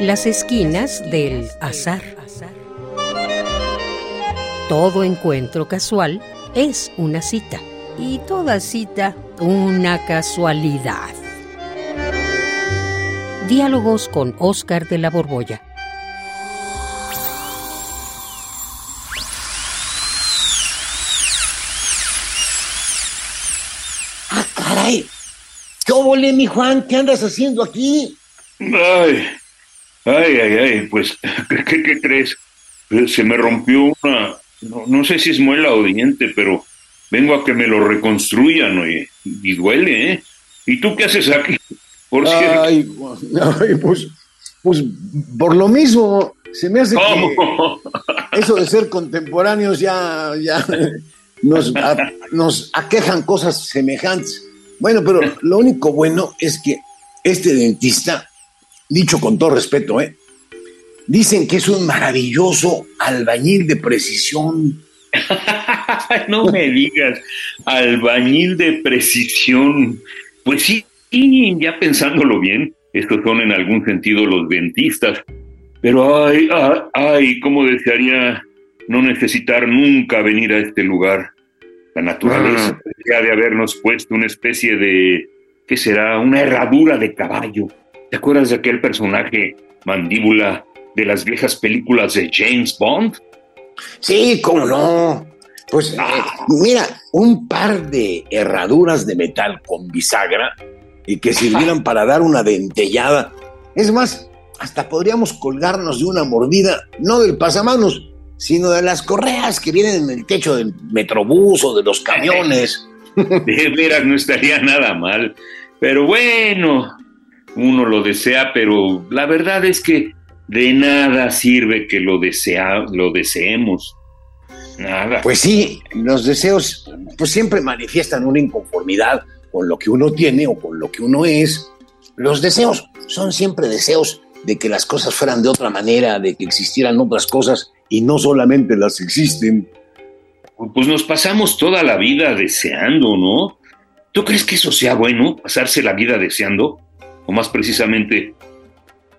Las esquinas del azar. Todo encuentro casual es una cita y toda cita una casualidad. Diálogos con Oscar de la Borbolla. ¡Ah, caray! ¿Qué óvole, mi Juan? ¿Qué andas haciendo aquí? Ay, ay, ay, ay, pues, ¿qué, qué crees? Se me rompió una, no, no, sé si es muela o diente, pero vengo a que me lo reconstruyan, oye, y duele, ¿eh? ¿Y tú qué haces aquí? Por ay, ay, pues, pues, por lo mismo, se me hace ¿Cómo? que eso de ser contemporáneos ya, ya nos, a, nos aquejan cosas semejantes. Bueno, pero lo único bueno es que este dentista, dicho con todo respeto, ¿eh? dicen que es un maravilloso albañil de precisión. no me digas, albañil de precisión. Pues sí, ya pensándolo bien, estos son en algún sentido los dentistas. Pero ay, ay, ay, cómo desearía no necesitar nunca venir a este lugar. La naturaleza debería de habernos puesto una especie de, ¿qué será? Una herradura de caballo. ¿Te acuerdas de aquel personaje, mandíbula, de las viejas películas de James Bond? Sí, cómo no. Pues ah. mira, un par de herraduras de metal con bisagra y que sirvieran para dar una dentellada. Es más, hasta podríamos colgarnos de una mordida, no del pasamanos, sino de las correas que vienen en el techo del metrobús o de los camiones. De veras, no estaría nada mal. Pero bueno, uno lo desea, pero la verdad es que de nada sirve que lo, desea, lo deseemos. Nada. Pues sí, los deseos pues siempre manifiestan una inconformidad con lo que uno tiene o con lo que uno es. Los deseos son siempre deseos de que las cosas fueran de otra manera, de que existieran otras cosas y no solamente las existen. Pues nos pasamos toda la vida deseando, ¿no? ¿Tú crees que eso sea bueno, pasarse la vida deseando? O más precisamente,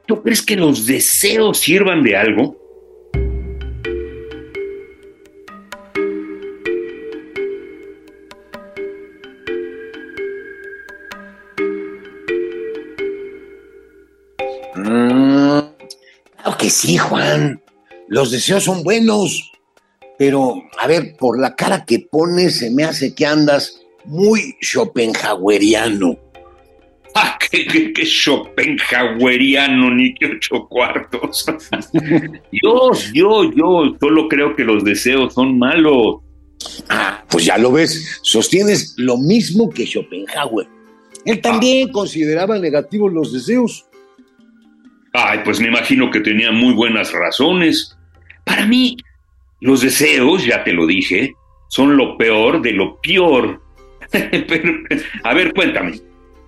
¿tú crees que los deseos sirvan de algo? Mm, claro que sí, Juan. Los deseos son buenos. Pero, a ver, por la cara que pones, se me hace que andas muy schopenhaueriano. ¡Ah, qué, qué, schopenhaueriano, ni que ocho cuartos! yo, yo, yo solo creo que los deseos son malos. Ah, pues ya lo ves, sostienes lo mismo que Schopenhauer. Él también consideraba negativos los deseos. Ay, pues me imagino que tenía muy buenas razones. Para mí, los deseos, ya te lo dije, son lo peor de lo peor. Pero, a ver, cuéntame,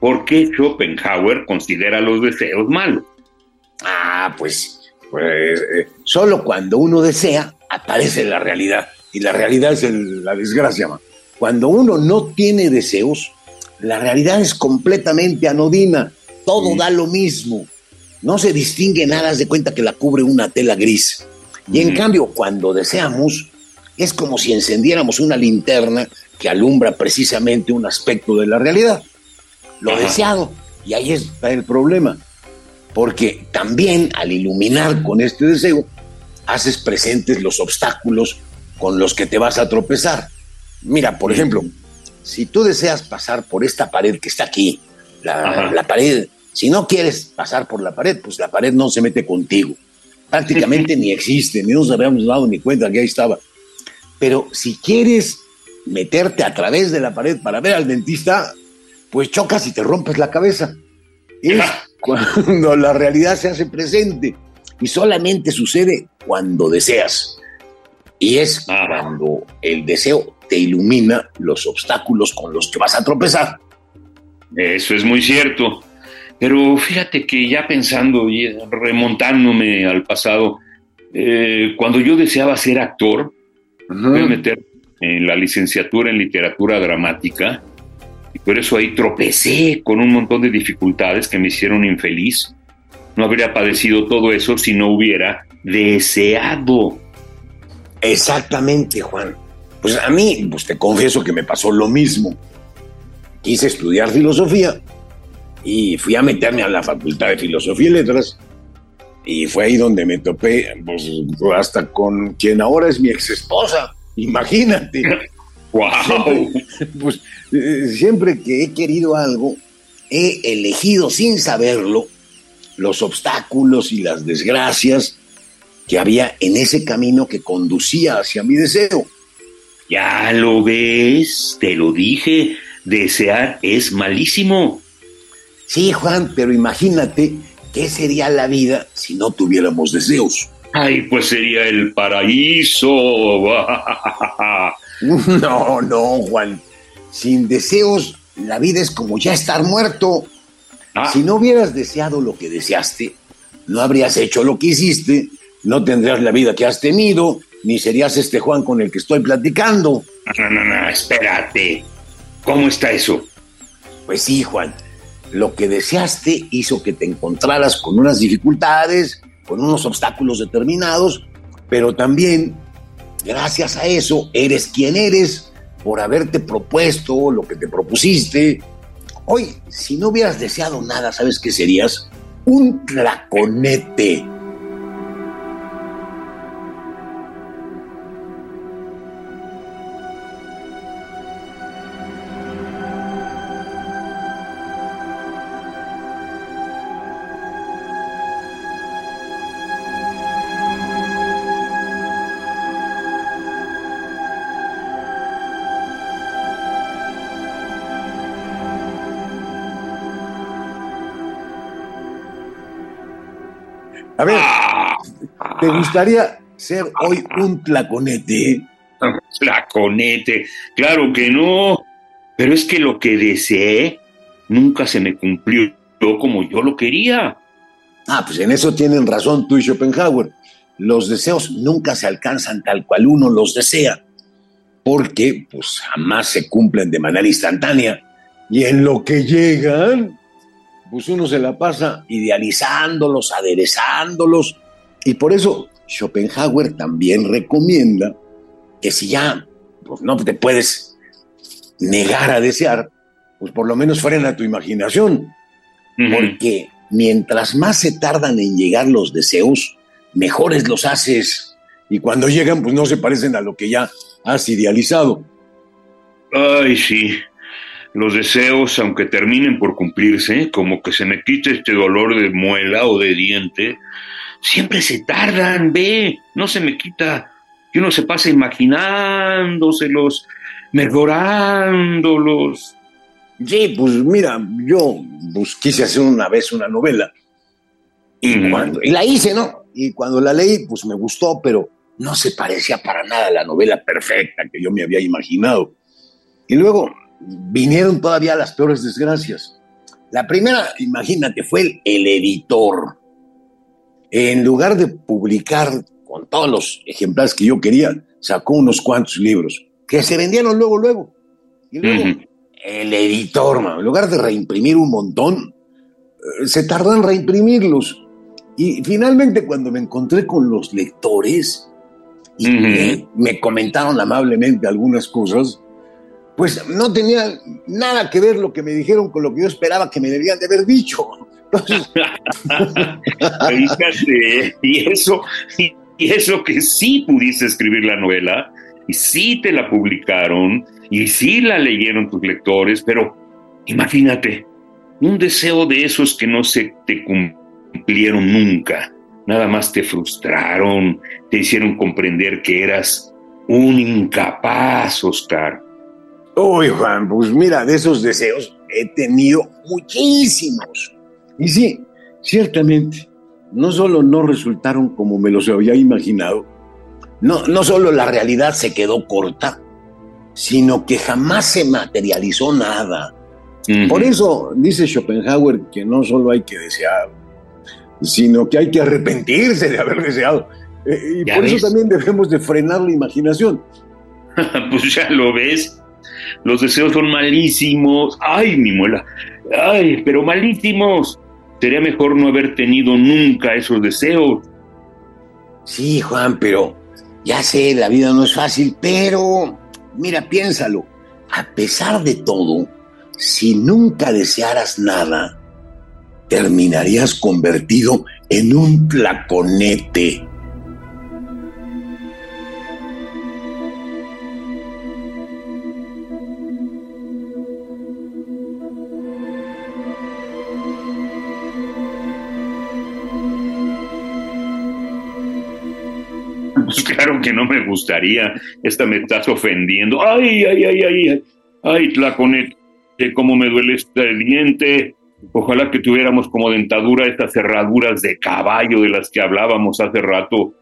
¿por qué Schopenhauer considera los deseos malos? Ah, pues, pues eh, solo cuando uno desea aparece la realidad. Y la realidad es el- la desgracia. man. Cuando uno no tiene deseos, la realidad es completamente anodina. Todo da lo mismo. No se distingue nada, de cuenta que la cubre una tela gris. Y en Mm. cambio, cuando deseamos, es como si encendiéramos una linterna que alumbra precisamente un aspecto de la realidad. Lo Ajá. deseado. Y ahí está el problema. Porque también al iluminar con este deseo, haces presentes los obstáculos con los que te vas a tropezar. Mira, por ejemplo, si tú deseas pasar por esta pared que está aquí, la, la pared, si no quieres pasar por la pared, pues la pared no se mete contigo. Prácticamente ni existe, ni nos habíamos dado ni cuenta que ahí estaba. Pero si quieres meterte a través de la pared para ver al dentista, pues chocas y te rompes la cabeza. Es cuando la realidad se hace presente y solamente sucede cuando deseas. Y es Ajá. cuando el deseo te ilumina los obstáculos con los que vas a tropezar. Eso es muy cierto. Pero fíjate que ya pensando y remontándome al pasado, eh, cuando yo deseaba ser actor, me voy a meter en la licenciatura en literatura dramática por eso ahí tropecé con un montón de dificultades que me hicieron infeliz. no habría padecido todo eso si no hubiera deseado. Exactamente, Juan. Pues a mí, pues te confieso que me pasó lo mismo. Quise estudiar filosofía y fui a meterme a la Facultad de Filosofía y Letras y fue ahí donde me topé, pues hasta con quien ahora es mi ex esposa, imagínate. ¡Wow! pues eh, siempre que he querido algo, he elegido sin saberlo los obstáculos y las desgracias que había en ese camino que conducía hacia mi deseo. Ya lo ves, te lo dije, desear es malísimo. Sí, Juan, pero imagínate qué sería la vida si no tuviéramos deseos. Ay, pues sería el paraíso. no, no, Juan. Sin deseos, la vida es como ya estar muerto. Ah. Si no hubieras deseado lo que deseaste, no habrías hecho lo que hiciste, no tendrías la vida que has tenido, ni serías este Juan con el que estoy platicando. No, no, no, espérate. ¿Cómo está eso? Pues sí, Juan. Lo que deseaste hizo que te encontraras con unas dificultades, con unos obstáculos determinados, pero también, gracias a eso, eres quien eres por haberte propuesto lo que te propusiste. Hoy, si no hubieras deseado nada, ¿sabes qué serías? Un draconete. A ver, ¿te gustaría ser hoy un tlaconete? Tlaconete, claro que no. Pero es que lo que deseé nunca se me cumplió como yo lo quería. Ah, pues en eso tienen razón tú y Schopenhauer. Los deseos nunca se alcanzan tal cual uno los desea, porque pues jamás se cumplen de manera instantánea. Y en lo que llegan, pues uno se la pasa idealizándolos, aderezándolos, y por eso Schopenhauer también recomienda que si ya pues no te puedes negar a desear, pues por lo menos frena tu imaginación, porque mientras más se tardan en llegar los deseos, mejores los haces, y cuando llegan, pues no se parecen a lo que ya has idealizado. Ay, sí, los deseos, aunque terminen por cumplirse, como que se me quite este dolor de muela o de diente, siempre se tardan, ve, no se me quita. Y uno se pasa imaginándoselos, mejorándolos. Sí, pues mira, yo pues, quise hacer una vez una novela. Y, y la hice, ¿no? Y cuando la leí, pues me gustó, pero no se parecía para nada a la novela perfecta que yo me había imaginado. Y luego vinieron todavía las peores desgracias. La primera, imagínate, fue el, editor. En lugar de publicar con todos los ejemplares que yo quería, sacó unos cuantos libros que se vendieron luego, luego. Y luego, el editor, en lugar de reimprimir un montón, eh, se tardó en reimprimirlos. Y finalmente, cuando me encontré con los lectores, y me comentaron amablemente algunas cosas, pues no tenía nada que ver lo que me dijeron con lo que yo esperaba que me debían de haber dicho. Y eso, y eso que sí pudiste escribir la novela, y sí te la publicaron, y sí la leyeron tus lectores, pero imagínate, un deseo de esos que no se te cumplieron nunca, nada más te frustraron, te hicieron comprender que eras un incapaz, Oscar Uy, Juan, pues mira, de esos deseos he tenido muchísimos. Y sí, ciertamente, no solo no resultaron como me los había imaginado, no, no solo la realidad se quedó corta, sino que jamás se materializó nada. Por eso dice Schopenhauer que no solo hay que desear, sino que hay que arrepentirse de haber deseado. Eh, y por eso también debemos de frenar la imaginación. pues ya lo ves, los deseos son malísimos. Ay, mi muela. Ay, pero malísimos. Sería mejor no haber tenido nunca esos deseos. Sí, Juan, pero ya sé, la vida no es fácil, pero mira, piénsalo. A pesar de todo, si nunca desearas nada, terminarías convertido en un placonete. Pues claro que no me gustaría. Esta me estás ofendiendo. Ay, ay, ay, ay. Ay, Tlaconete, cómo me duele este diente. Ojalá que tuviéramos como dentadura estas cerraduras de caballo de las que hablábamos hace rato.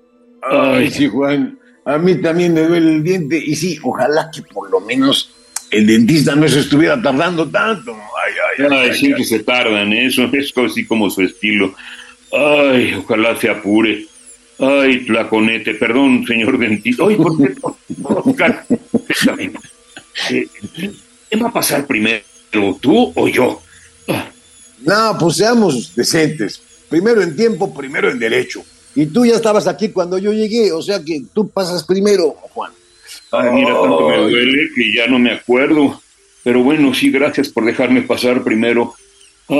Ay, sí, Juan. A mí también me duele el diente. Y sí, ojalá que por lo menos el dentista no se estuviera tardando tanto. Ay, ay, ay. ay sí, que se tardan, ¿eh? eso es así como su estilo. Ay, ojalá se apure. Ay, Tlaconete, perdón, señor dentista. Ay, ¿por qué? Oscar, eh, ¿Qué va a pasar primero, tú o yo? No, pues seamos decentes. Primero en tiempo, primero en derecho. Y tú ya estabas aquí cuando yo llegué, o sea que tú pasas primero, Juan. Ay, mira, tanto me duele que ya no me acuerdo. Pero bueno, sí, gracias por dejarme pasar primero. Ah.